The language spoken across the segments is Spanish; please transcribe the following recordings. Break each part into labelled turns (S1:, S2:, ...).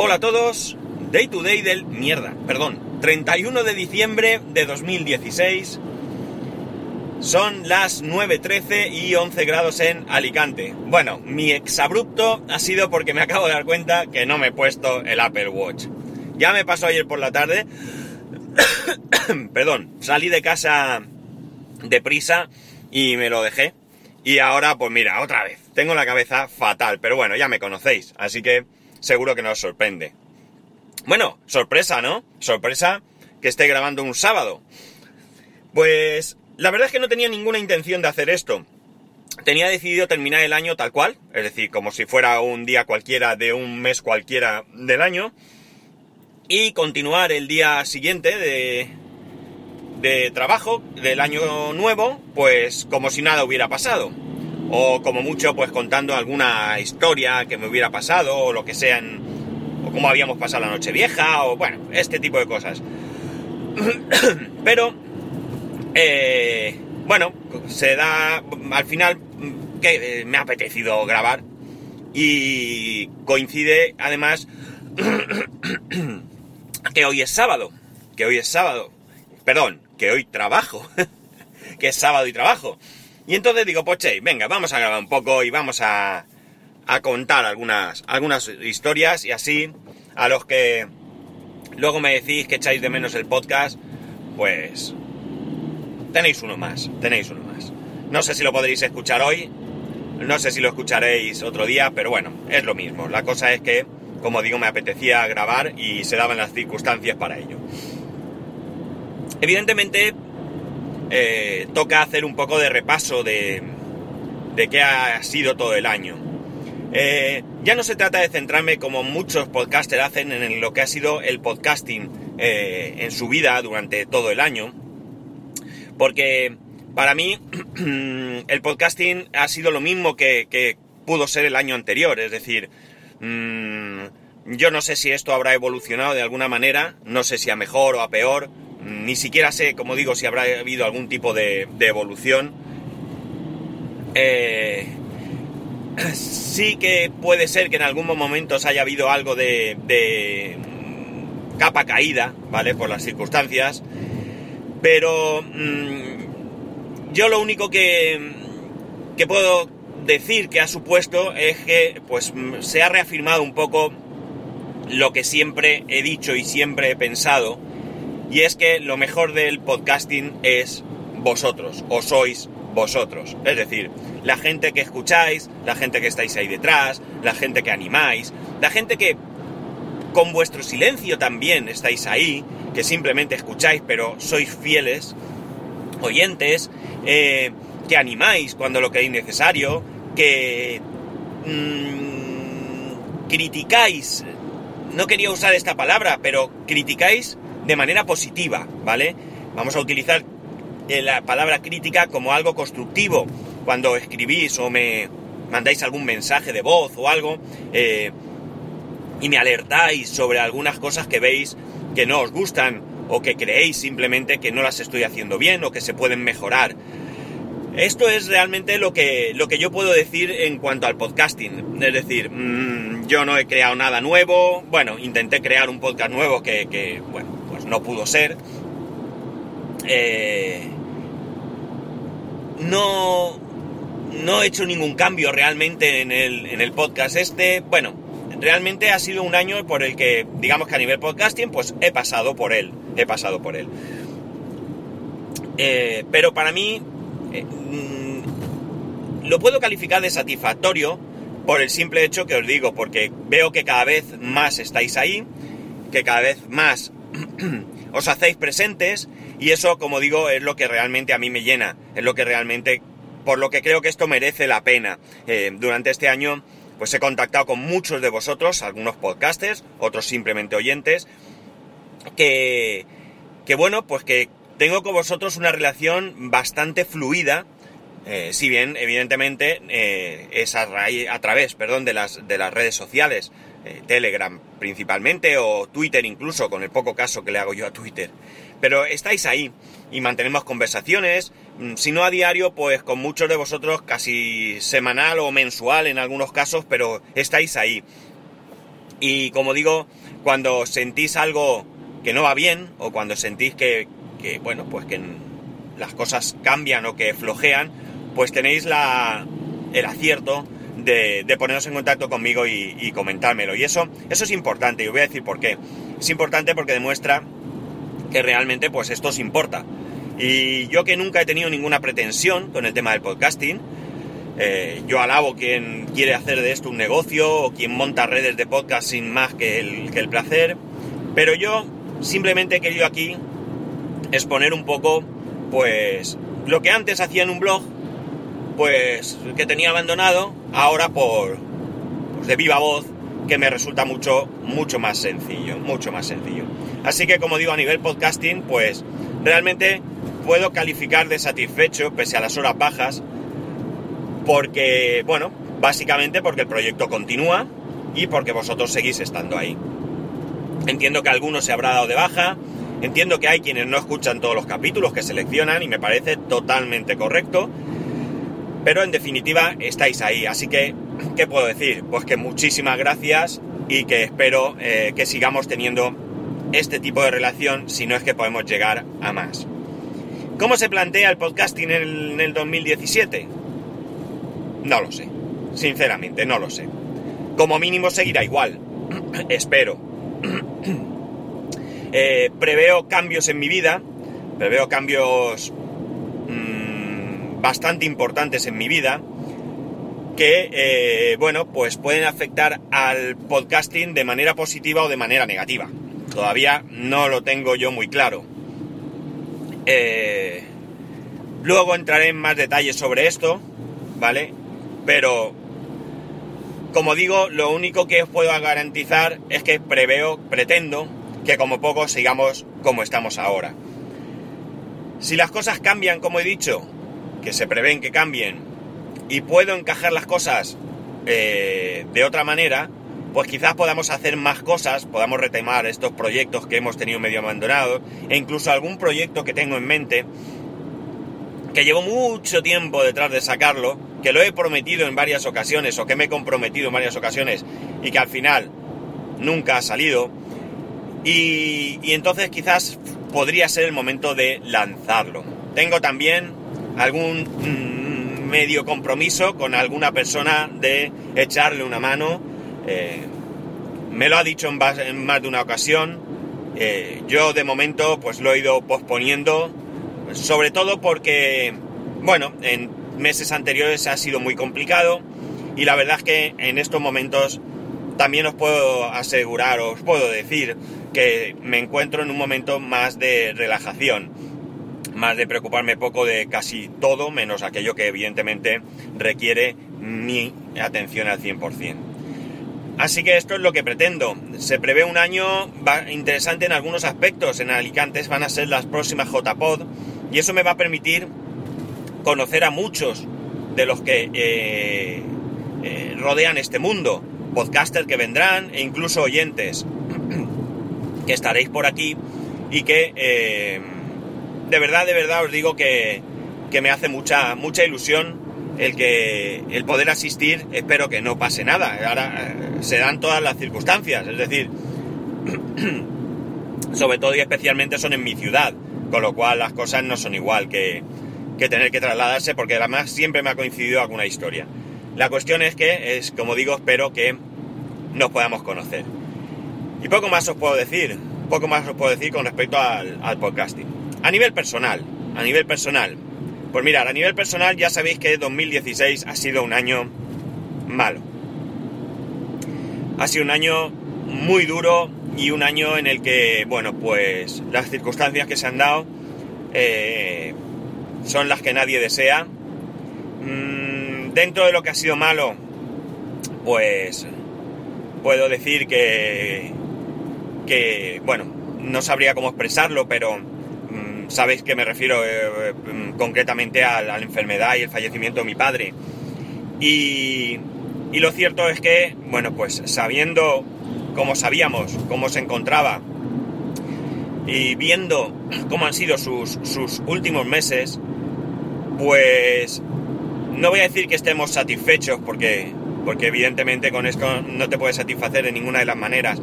S1: Hola a todos, Day to Day del mierda, perdón, 31 de diciembre de 2016. Son las 9.13 y 11 grados en Alicante. Bueno, mi exabrupto ha sido porque me acabo de dar cuenta que no me he puesto el Apple Watch. Ya me pasó ayer por la tarde. Perdón, salí de casa deprisa y me lo dejé. Y ahora, pues mira, otra vez. Tengo la cabeza fatal, pero bueno, ya me conocéis, así que seguro que no os sorprende. Bueno, sorpresa, ¿no? Sorpresa que esté grabando un sábado. Pues la verdad es que no tenía ninguna intención de hacer esto. Tenía decidido terminar el año tal cual, es decir, como si fuera un día cualquiera de un mes cualquiera del año, y continuar el día siguiente de, de trabajo del año nuevo, pues como si nada hubiera pasado. O como mucho, pues contando alguna historia que me hubiera pasado, o lo que sea, o cómo habíamos pasado la noche vieja, o bueno, este tipo de cosas. Pero, eh, bueno, se da, al final, que eh, me ha apetecido grabar. Y coincide, además, que hoy es sábado. Que hoy es sábado. Perdón, que hoy trabajo. que es sábado y trabajo. Y entonces digo, pues venga, vamos a grabar un poco y vamos a, a contar algunas, algunas historias y así a los que luego me decís que echáis de menos el podcast, pues tenéis uno más, tenéis uno más. No sé si lo podréis escuchar hoy, no sé si lo escucharéis otro día, pero bueno, es lo mismo. La cosa es que, como digo, me apetecía grabar y se daban las circunstancias para ello. Evidentemente, eh, toca hacer un poco de repaso de, de qué ha sido todo el año. Eh, ya no se trata de centrarme como muchos podcasters hacen en lo que ha sido el podcasting eh, en su vida durante todo el año, porque para mí el podcasting ha sido lo mismo que, pudo ser el año anterior, es decir, mm, yo no sé si esto habrá evolucionado de alguna manera, no sé si a mejor o a peor, ni siquiera sé, como digo, si habrá habido algún tipo de, evolución. Eh, sí que puede ser que en algún momento haya habido algo de, capa caída, ¿vale? Por las circunstancias. Pero mm, yo lo único que, que puedo decir que ha supuesto es que pues se ha reafirmado un poco lo que siempre he dicho y siempre he pensado y es que lo mejor del podcasting es vosotros, o sois vosotros. Es decir, la gente que escucháis, la gente que estáis ahí detrás, la gente que animáis, la gente que con vuestro silencio también estáis ahí, que simplemente escucháis pero sois fieles, oyentes, eh, que animáis cuando lo creéis necesario, que mmm, criticáis, no quería usar esta palabra, pero criticáis de manera positiva, ¿vale? Vamos a utilizar eh, la palabra crítica como algo constructivo. Cuando escribís o me mandáis algún mensaje de voz o algo eh, y me alertáis sobre algunas cosas que veis que no os gustan o que creéis simplemente que no las estoy haciendo bien o que se pueden mejorar. Esto es realmente lo que, lo que yo puedo decir en cuanto al podcasting. Es decir, mmm, yo no he creado nada nuevo. Bueno, intenté crear un podcast nuevo que bueno, no pudo ser. Eh, no, no he hecho ningún cambio realmente en el, en el podcast este. Bueno, realmente ha sido un año por el que, digamos que a nivel podcasting, pues he pasado por él. He pasado por él. Eh, pero para mí eh, mm, lo puedo calificar de satisfactorio por el simple hecho que os digo, porque veo que cada vez más estáis ahí, que cada vez más os hacéis presentes y eso, como digo, es lo que realmente a mí me llena, es lo que realmente, por lo que creo que esto merece la pena. Eh, durante este año, pues he contactado con muchos de vosotros, algunos podcasters, otros simplemente oyentes, que, que bueno, pues que tengo con vosotros una relación bastante fluida, eh, si bien evidentemente eh, es a, a, través perdón, de, las, de las redes sociales. Eh, Telegram principalmente o Twitter incluso, con el poco caso que le hago yo a Twitter. Pero estáis ahí y mantenemos conversaciones, mm, si no a diario, pues con muchos de vosotros casi semanal o mensual en algunos casos, pero estáis ahí. Y como digo, cuando sentís algo que no va bien o cuando sentís que, que bueno, pues que las cosas cambian o que flojean, pues tenéis la, el acierto de, de, poneros en contacto conmigo y, y, comentármelo. Y eso, eso es importante, y os voy a decir por qué. Es importante porque demuestra que realmente pues esto os importa. Y yo que nunca he tenido ninguna pretensión con el tema del podcasting, eh, yo alabo quien quiere hacer de esto un negocio o quien monta redes de podcast sin más que el, que el placer, pero yo simplemente he querido aquí exponer un poco, pues, lo que antes hacía en un blog, pues, que tenía abandonado, ahora por, de viva voz, que me resulta mucho, mucho más sencillo, mucho más sencillo. Así que, como digo, a nivel podcasting, pues, realmente puedo calificar de satisfecho, pese a las horas bajas, porque, bueno, básicamente porque el proyecto continúa y porque vosotros seguís estando ahí. Entiendo que alguno se habrá dado de baja, entiendo que hay quienes no escuchan todos los capítulos que seleccionan y me parece totalmente correcto, pero en definitiva estáis ahí, así que, ¿qué puedo decir? Pues que muchísimas gracias y que espero eh, que sigamos teniendo este tipo de relación si no es que podemos llegar a más. ¿Cómo se plantea el podcasting en el, en el 2017? No lo sé. Sinceramente, no lo sé. Como mínimo seguirá igual. Espero. eh, preveo cambios en mi vida. Preveo cambios bastante importantes en mi vida. Que, eh, bueno, pues pueden afectar al podcasting de manera positiva o de manera negativa. Todavía no lo tengo yo muy claro. Eh, luego entraré en más detalles sobre esto, ¿vale? Pero, como digo, lo único que os puedo garantizar es que preveo, pretendo, que como poco sigamos como estamos ahora. Si las cosas cambian, como he dicho, que se prevén que cambien, y puedo encajar las cosas eh, de otra manera, pues quizás podamos hacer más cosas, podamos retomar estos proyectos que hemos tenido medio abandonados, e incluso algún proyecto que tengo en mente, que llevo mucho tiempo detrás de sacarlo, que lo he prometido en varias ocasiones o que me he comprometido en varias ocasiones y que al final nunca ha salido. Y, y entonces quizás podría ser el momento de lanzarlo. Tengo también algún mmm, medio compromiso con alguna persona de echarle una mano. Eh, me lo ha dicho en, en más de una ocasión. Eh, yo de momento pues lo he ido posponiendo, sobre todo porque, bueno, en meses anteriores ha sido muy complicado y la verdad es que en estos momentos también os puedo asegurar, os puedo decir que me encuentro en un momento más de relajación, más de preocuparme poco de casi todo, menos aquello que evidentemente requiere mi atención al 100%. Así que esto es lo que pretendo. Se prevé un año interesante en algunos aspectos. En Alicante van a ser las próximas JPod y eso me va a permitir conocer a muchos de los que eh, eh, rodean este mundo, podcasters que vendrán e incluso oyentes que estaréis por aquí y que eh, de verdad, de verdad os digo que, que, me hace mucha, mucha ilusión el que el poder asistir, espero que no pase nada, ahora eh, se dan todas las circunstancias, es decir, sobre todo y especialmente son en mi ciudad, con lo cual las cosas no son igual que, que tener que trasladarse, porque además siempre me ha coincidido alguna historia. La cuestión es que, es como digo, espero que nos podamos conocer. Y poco más os puedo decir, poco más os puedo decir con respecto al, al podcasting. A nivel personal, a nivel personal, pues mirad, a nivel personal ya sabéis que 2016 ha sido un año malo. Ha sido un año muy duro y un año en el que, bueno, pues las circunstancias que se han dado eh, son las que nadie desea. Mm, dentro de lo que ha sido malo, pues puedo decir que, que bueno, no sabría cómo expresarlo, pero sabéis que me refiero eh, eh, concretamente a la, enfermedad y el fallecimiento de mi padre. Y, y lo cierto es que, bueno, pues sabiendo, como sabíamos, cómo se encontraba, y viendo cómo han sido sus, sus últimos meses, pues no voy a decir que estemos satisfechos porque, porque evidentemente con esto no te puedes satisfacer de ninguna de las maneras.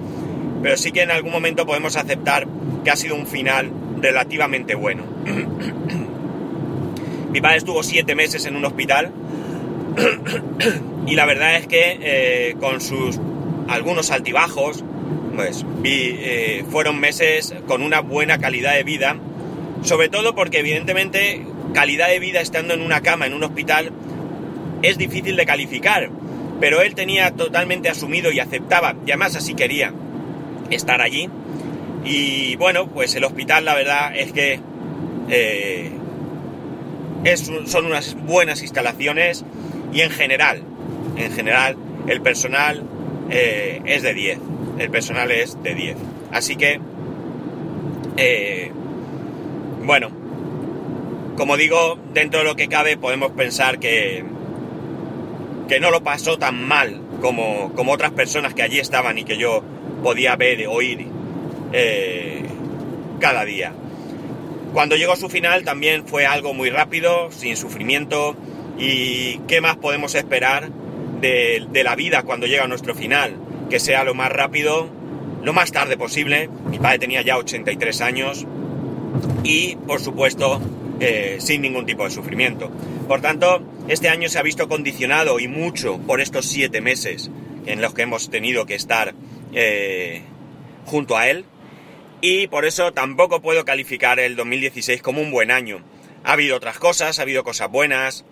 S1: Pero sí que en algún momento podemos aceptar que ha sido un final relativamente bueno. Mi padre estuvo siete meses en un hospital y la verdad es que eh, con sus algunos altibajos, pues eh, fueron meses con una buena calidad de vida, sobre todo porque evidentemente calidad de vida estando en una cama en un hospital es difícil de calificar, pero él tenía totalmente asumido y aceptaba, y además así quería estar allí. Y bueno, pues el hospital la verdad es que eh, son unas buenas instalaciones y en general, en general, el personal eh, es de 10. El personal es de 10. Así que, eh, bueno, como digo, dentro de lo que cabe podemos pensar que, que no lo pasó tan mal como, como otras personas que allí estaban y que yo podía ver oír eh, cada día. Cuando llegó su final también fue algo muy rápido, sin sufrimiento. ¿Y qué más podemos esperar de, de, la vida cuando llega nuestro final? Que sea lo más rápido, lo más tarde posible. Mi padre tenía ya 83 años y, por supuesto, eh, sin ningún tipo de sufrimiento. Por tanto, este año se ha visto condicionado y mucho por estos siete meses en los que hemos tenido que estar eh, junto a él. Y por eso tampoco puedo calificar el 2016 como un buen año. Ha habido otras cosas, ha habido cosas buenas,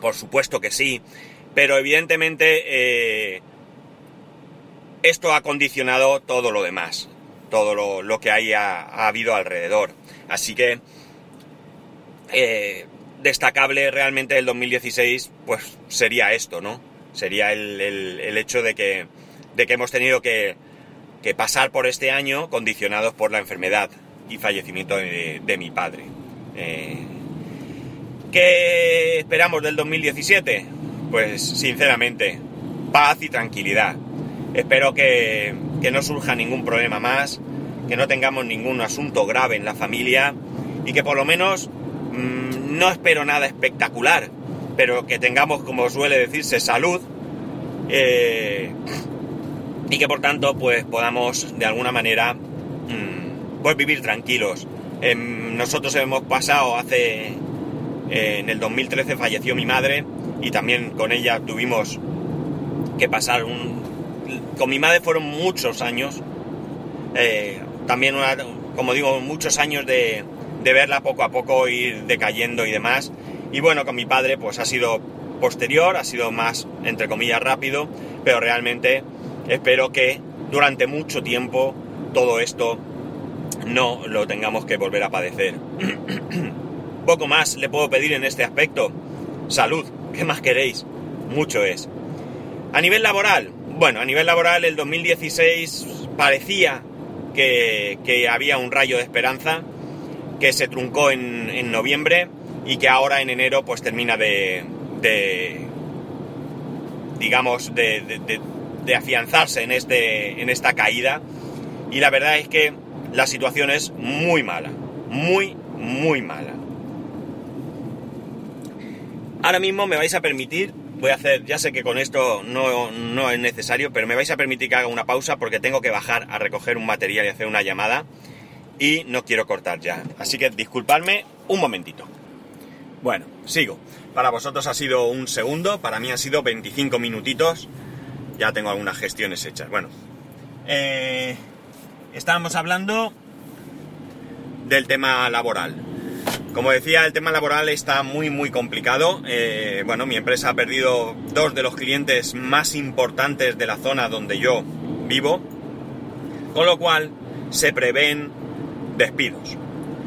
S1: por supuesto que sí, pero evidentemente eh, esto ha condicionado todo lo demás, todo lo, que haya ha habido alrededor. Así que eh, destacable realmente el 2016, pues sería esto, ¿no? Sería el, hecho de que, de que hemos tenido que, pasar por este año condicionados por la enfermedad y fallecimiento de, mi padre. Eh, ¿Qué esperamos del 2017? Pues sinceramente, paz y tranquilidad. Espero que, que no surja ningún problema más, que no tengamos ningún asunto grave en la familia y que por lo menos Mm, no espero nada espectacular, pero que tengamos, como suele decirse, salud eh, y que por tanto pues podamos de alguna manera mm, pues vivir tranquilos. Em, nosotros hemos pasado hace, eh, en el 2013 falleció mi madre y también con ella tuvimos que pasar un... Con mi madre fueron muchos años, eh, también como digo, muchos años de, de verla poco a poco ir decayendo y demás. Y bueno, con mi padre pues ha sido posterior, ha sido más, entre comillas, rápido, pero realmente espero que durante mucho tiempo todo esto no lo tengamos que volver a padecer. Poco más le puedo pedir en este aspecto. Salud, ¿qué más queréis? Mucho es. A nivel laboral, bueno, a nivel laboral el 2016 parecía que, había un rayo de esperanza que se truncó en, noviembre y que ahora en enero pues termina de, digamos, de, afianzarse en, este, en esta caída. Y la verdad es que la situación es muy mala, muy, muy mala. Ahora mismo me vais a permitir, voy a hacer, ya sé que con esto no, no es necesario, pero me vais a permitir que haga una pausa porque tengo que bajar a recoger un material y hacer una llamada y no quiero cortar ya. Así que disculpadme un momentito. Bueno, sigo. Para vosotros ha sido un segundo, para mí han sido 25 minutitos. Ya tengo algunas gestiones hechas. Bueno, eh, estábamos hablando del tema laboral. Como decía, el tema laboral está muy muy complicado. Eh, bueno, mi empresa ha perdido dos de los clientes más importantes de la zona donde yo vivo, con lo cual se prevén despidos.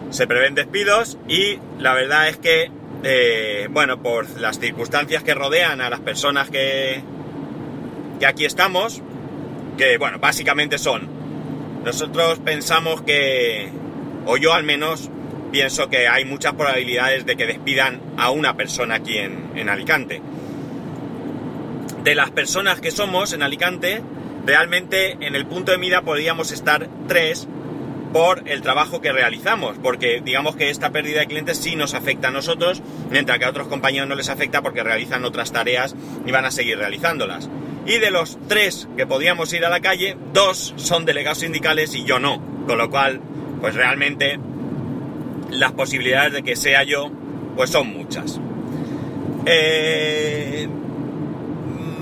S1: Se prevén despidos y la verdad es que, eh, bueno, por las circunstancias que rodean a las personas que, que aquí estamos, que, bueno, básicamente son, nosotros pensamos que, o yo al menos, pienso que hay muchas probabilidades de que despidan a una persona aquí en, en Alicante. De las personas que somos en Alicante, realmente en el punto de mira podríamos estar tres por el trabajo que realizamos, porque digamos que esta pérdida de clientes sí nos afecta a nosotros, mientras que a otros compañeros no les afecta porque realizan otras tareas y van a seguir realizándolas. Y de los tres que podíamos ir a la calle, dos son delegados sindicales y yo no, con lo cual, pues realmente las posibilidades de que sea yo, pues son muchas. Eh,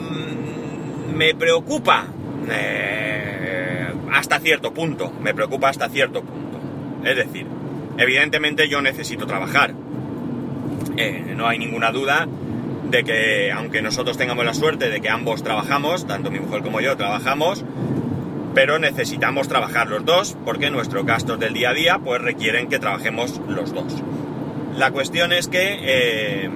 S1: mm, me preocupa eh, hasta cierto punto, me preocupa hasta cierto punto. Es decir, evidentemente yo necesito trabajar. Eh, no hay ninguna duda de que aunque nosotros tengamos la suerte de que ambos trabajamos, tanto mi mujer como yo trabajamos, pero necesitamos trabajar los dos porque nuestros gastos del día a día pues requieren que trabajemos los dos. La cuestión es que, eh,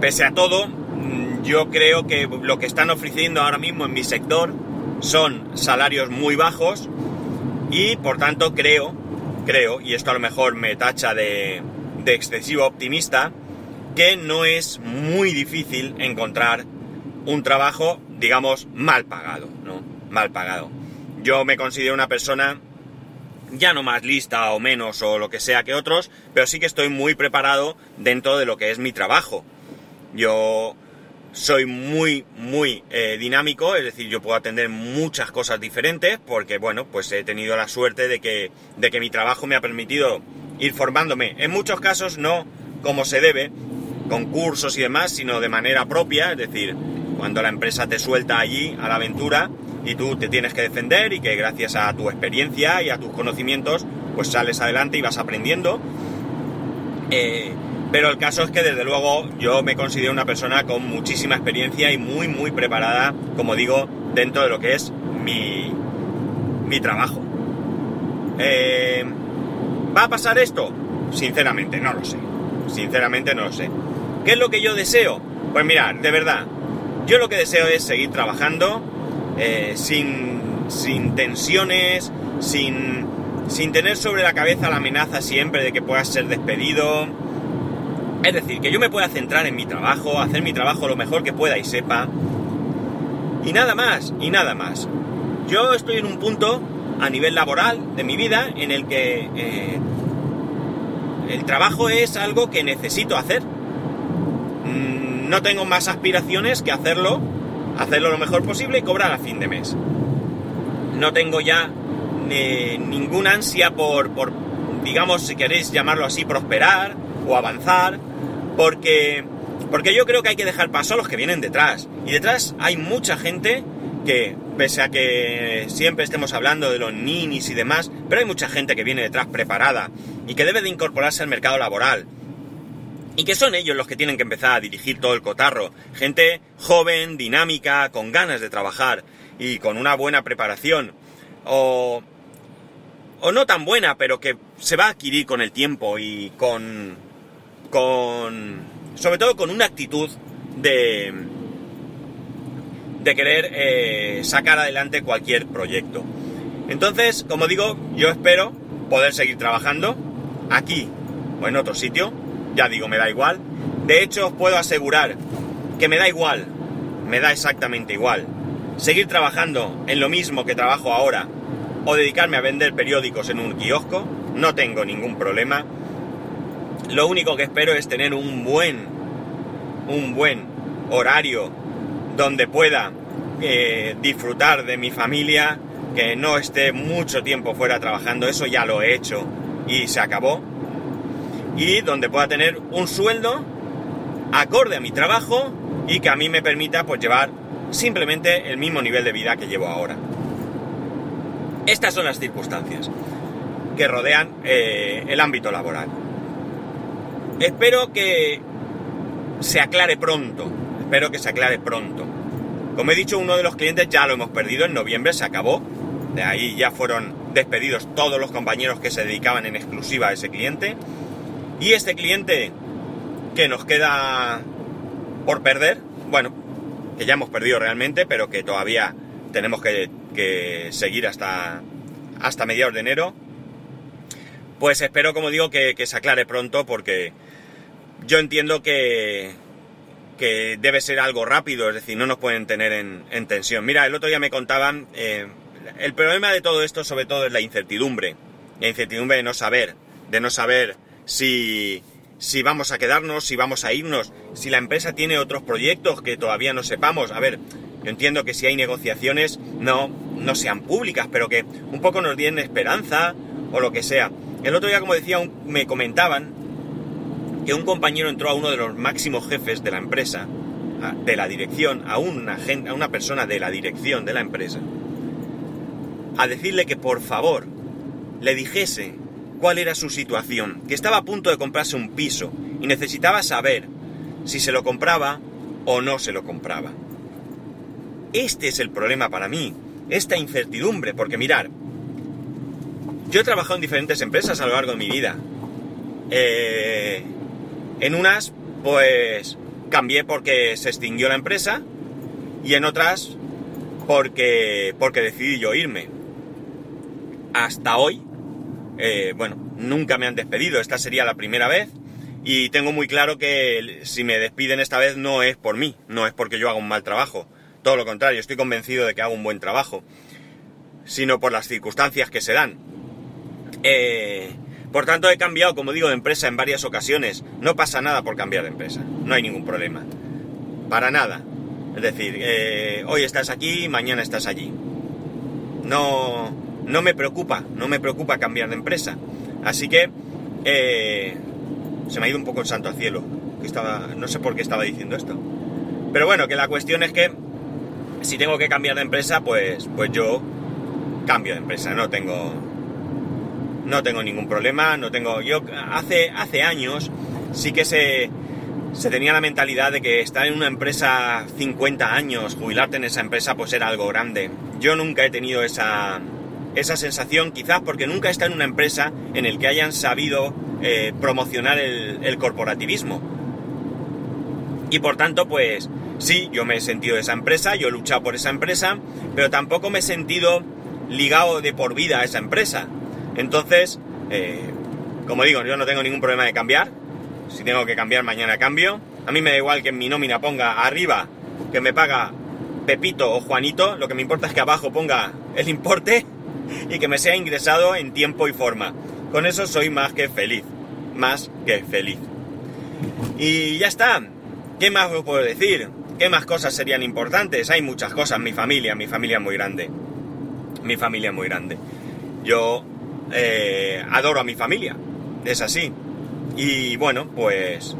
S1: pese a todo, mm, yo creo que lo que están ofreciendo ahora mismo en mi sector son salarios muy bajos y por tanto creo, creo, y esto a lo mejor me tacha de, de excesivo optimista, que no es muy difícil encontrar un trabajo, digamos, mal pagado, ¿no? Mal pagado. Yo me considero una persona ya no más lista o menos o lo que sea que otros, pero sí que estoy muy preparado dentro de lo que es mi trabajo. Yo soy muy, muy eh, dinámico, es decir, yo puedo atender muchas cosas diferentes porque, bueno, pues he tenido la suerte de que, de que mi trabajo me ha permitido ir formándome. En muchos casos no como se debe, con cursos y demás, sino de manera propia, es decir, cuando la empresa te suelta allí a la aventura y tú te tienes que defender y que gracias a tu experiencia y a tus conocimientos pues sales adelante y vas aprendiendo. Eh, pero el caso es que desde luego yo me considero una persona con muchísima experiencia y muy muy preparada, como digo, dentro de lo que es mi, mi trabajo. Eh, ¿Va a pasar esto? Sinceramente, no lo sé. Sinceramente no lo sé. ¿Qué es lo que yo deseo? Pues mira, de verdad, yo lo que deseo es seguir trabajando eh, sin, sin tensiones, sin, sin tener sobre la cabeza la amenaza siempre de que puedas ser despedido. Es decir, que yo me pueda centrar en mi trabajo, hacer mi trabajo lo mejor que pueda y sepa. Y nada más, y nada más. Yo estoy en un punto a nivel laboral de mi vida en el que eh, el trabajo es algo que necesito hacer no tengo más aspiraciones que hacerlo, hacerlo lo mejor posible y cobrar a fin de mes. No tengo ya eh, ninguna ansia por, digamos, si queréis llamarlo así, prosperar o avanzar, porque, porque yo creo que hay que dejar paso a los que vienen detrás. Y detrás hay mucha gente que, pese a que siempre estemos hablando de los ninis y demás, pero hay mucha gente que viene detrás preparada y que debe de incorporarse al mercado laboral y que son ellos los que tienen que empezar a dirigir todo el cotarro. Gente joven, dinámica, con ganas de trabajar y con una buena preparación. O, o no tan buena, pero que se va a adquirir con el tiempo y con... con sobre todo con una actitud de... de querer eh, sacar adelante cualquier proyecto. Entonces, como digo, yo espero poder seguir trabajando aquí o en otro sitio ya digo, me da igual. De hecho, os puedo asegurar que me da igual, me da exactamente igual. Seguir trabajando en lo mismo que trabajo ahora o dedicarme a vender periódicos en un kiosco, no tengo ningún problema. Lo único que espero es tener un buen, un buen horario donde pueda eh, disfrutar de mi familia, que no esté mucho tiempo fuera trabajando, eso ya lo he hecho y se acabó y donde pueda tener un sueldo acorde a mi trabajo y que a mí me permita pues llevar simplemente el mismo nivel de vida que llevo ahora. Estas son las circunstancias que rodean eh, el ámbito laboral. Espero que se aclare pronto, espero que se aclare pronto. Como he dicho, uno de los clientes ya lo hemos perdido, en noviembre se acabó, de ahí ya fueron despedidos todos los compañeros que se dedicaban en exclusiva a ese cliente y este cliente que nos queda por perder, bueno, que ya hemos perdido realmente, pero que todavía tenemos que, seguir hasta, hasta mediados de enero, pues espero, como digo, que, se aclare pronto porque yo entiendo que, que debe ser algo rápido, es decir, no nos pueden tener en, tensión. Mira, el otro día me contaban, eh, el problema de todo esto sobre todo es la incertidumbre. La incertidumbre de no saber, de no saber si, si vamos a quedarnos, si vamos a irnos, si la empresa tiene otros proyectos que todavía no sepamos. A ver, yo entiendo que si hay negociaciones no, no sean públicas, pero que un poco nos den esperanza o lo que sea. El otro día, como decía, me comentaban que un compañero entró a uno de los máximos jefes de la empresa, de la dirección, a una, a una persona de la dirección de la empresa, a decirle que por favor le dijese cuál era su situación, que estaba a punto de comprarse un piso y necesitaba saber si se lo compraba o no se lo compraba. Este es el problema para mí, esta incertidumbre, porque mirar, yo he trabajado en diferentes empresas a lo largo de mi vida. Eh, en unas, pues, cambié porque se extinguió la empresa y en otras porque, porque decidí yo irme. Hasta hoy, eh, bueno, nunca me han despedido, esta sería la primera vez y tengo muy claro que si me despiden esta vez no es por mí, no es porque yo haga un mal trabajo, todo lo contrario, estoy convencido de que hago un buen trabajo, sino por las circunstancias que se dan. Eh, por tanto, he cambiado, como digo, de empresa en varias ocasiones. No pasa nada por cambiar de empresa. No hay ningún problema. Para nada. Es decir, eh, hoy estás aquí, mañana estás allí. No, no me preocupa, no me preocupa cambiar de empresa. Así que eh, se me ha ido un poco el santo al cielo. Estaba, no sé por qué estaba diciendo esto. Pero bueno, que la cuestión es que si tengo que cambiar de empresa, pues, pues yo cambio de empresa. No tengo, no tengo ningún problema, no tengo... Yo hace, hace años sí que se, se tenía la mentalidad de que estar en una empresa 50 años, jubilarte en esa empresa, pues era algo grande. Yo nunca he tenido esa, esa sensación, quizás porque nunca estado en una empresa en el que hayan sabido eh, promocionar el, el, corporativismo. Y por tanto, pues sí, yo me he sentido de esa empresa, yo he luchado por esa empresa, pero tampoco me he sentido ligado de por vida a esa empresa. Entonces, eh, como digo, yo no tengo ningún problema de cambiar. Si tengo que cambiar, mañana cambio. A mí me da igual que en mi nómina ponga arriba que me paga Pepito o Juanito. Lo que me importa es que abajo ponga el importe y que me sea ingresado en tiempo y forma. Con eso soy más que feliz. Más que feliz. Y ya está. ¿Qué más os puedo decir? ¿Qué más cosas serían importantes? Hay muchas cosas. Mi familia, mi familia es muy grande. Mi familia es muy grande. Yo eh, adoro a mi familia, es así. Y bueno, pues,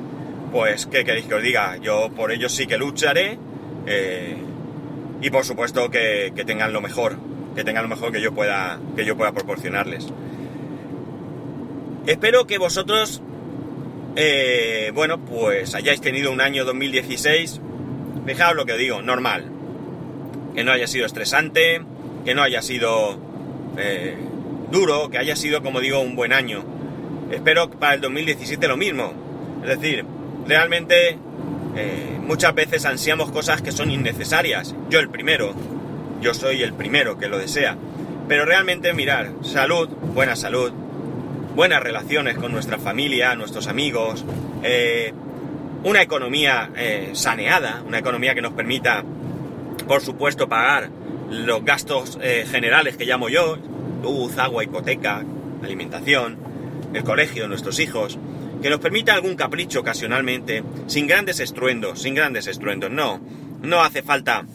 S1: pues, ¿qué queréis que os diga? Yo por ello sí que lucharé eh, y por supuesto que, tengan lo mejor, que tengan lo mejor que yo pueda, que yo pueda proporcionarles. Espero que vosotros, eh, bueno, pues hayáis tenido un año 2016, fijaos lo que digo, normal. Que no haya sido estresante, que no haya sido duro, que haya sido, como digo, un buen año. Espero para el 2017 lo mismo. Es decir, realmente eh, muchas veces ansiamos cosas que son innecesarias. Yo el primero, yo soy el primero que lo desea. Pero realmente mirar, salud, buena salud, buenas relaciones con nuestra familia, nuestros amigos, eh, una economía eh, saneada, una economía que nos permita, por supuesto, pagar los gastos generales que llamo yo, luz, agua, hipoteca, alimentación, el colegio nuestros hijos, que nos permita algún capricho ocasionalmente, sin grandes estruendos, sin grandes estruendos. No, no hace falta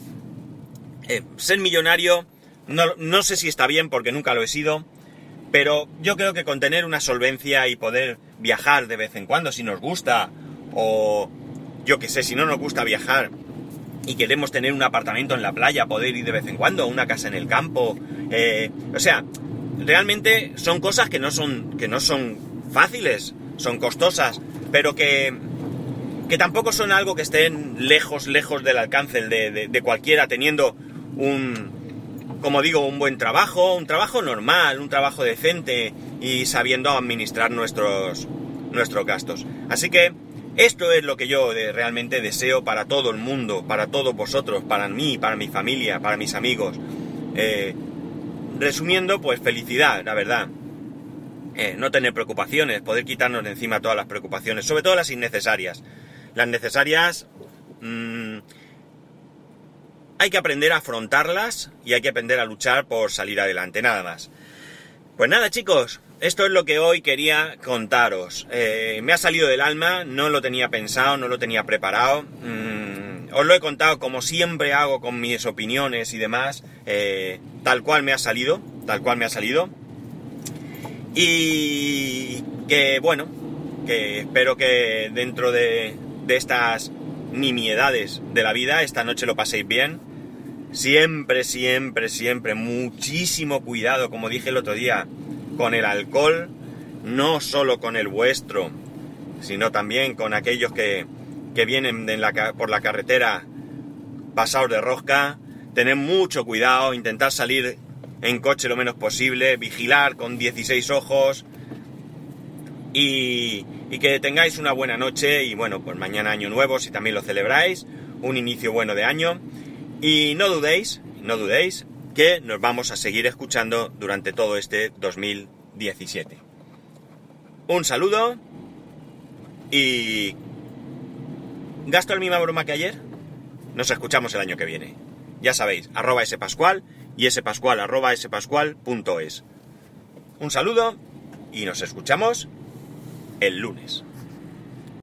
S1: eh, ser millonario. No, no sé si está bien porque nunca lo he sido, pero yo creo que con tener una solvencia y poder viajar de vez en cuando si nos gusta, o yo que sé, si no nos gusta viajar y queremos tener un apartamento en la playa, poder ir de vez en cuando, una casa en el campo, eh, o sea, realmente son cosas que no son, que no son fáciles, son costosas, pero que, que tampoco son algo que estén lejos, lejos del alcance de, de, cualquiera teniendo un, como digo, un buen trabajo, un trabajo normal, un trabajo decente y sabiendo administrar nuestros, nuestros gastos. Así que esto es lo que yo realmente deseo para todo el mundo, para todos vosotros, para mí, para mi familia, para mis amigos. Eh, Resumiendo, pues felicidad, la verdad. Eh, no tener preocupaciones, poder quitarnos de encima todas las preocupaciones, sobre todo las innecesarias. Las necesarias... Mm, hay que aprender a afrontarlas y hay que aprender a luchar por salir adelante, nada más. Pues nada chicos, esto es lo que hoy quería contaros. Eh, me ha salido del alma, no lo tenía pensado, no lo tenía preparado. Mm, os lo he contado como siempre hago con mis opiniones y demás, eh, tal cual me ha salido, tal cual me ha salido. Y que bueno, que espero que dentro de, de estas nimiedades de la vida, esta noche lo paséis bien. Siempre, siempre, siempre, muchísimo cuidado, como dije el otro día, con el alcohol, no solo con el vuestro, sino también con aquellos que, que vienen por la carretera pasados de rosca. Tened mucho cuidado, intentar salir en coche lo menos posible, vigilar con 16 ojos y, y que tengáis una buena noche y bueno, pues mañana año nuevo si también lo celebráis, un inicio bueno de año y no dudéis, no dudéis que nos vamos a seguir escuchando durante todo este 2017. Un saludo y... ¿Gasto la misma broma que ayer? Nos escuchamos el año que viene. Ya sabéis, arroba spascual y spascual arroba spascual.es. Un saludo y nos escuchamos el lunes.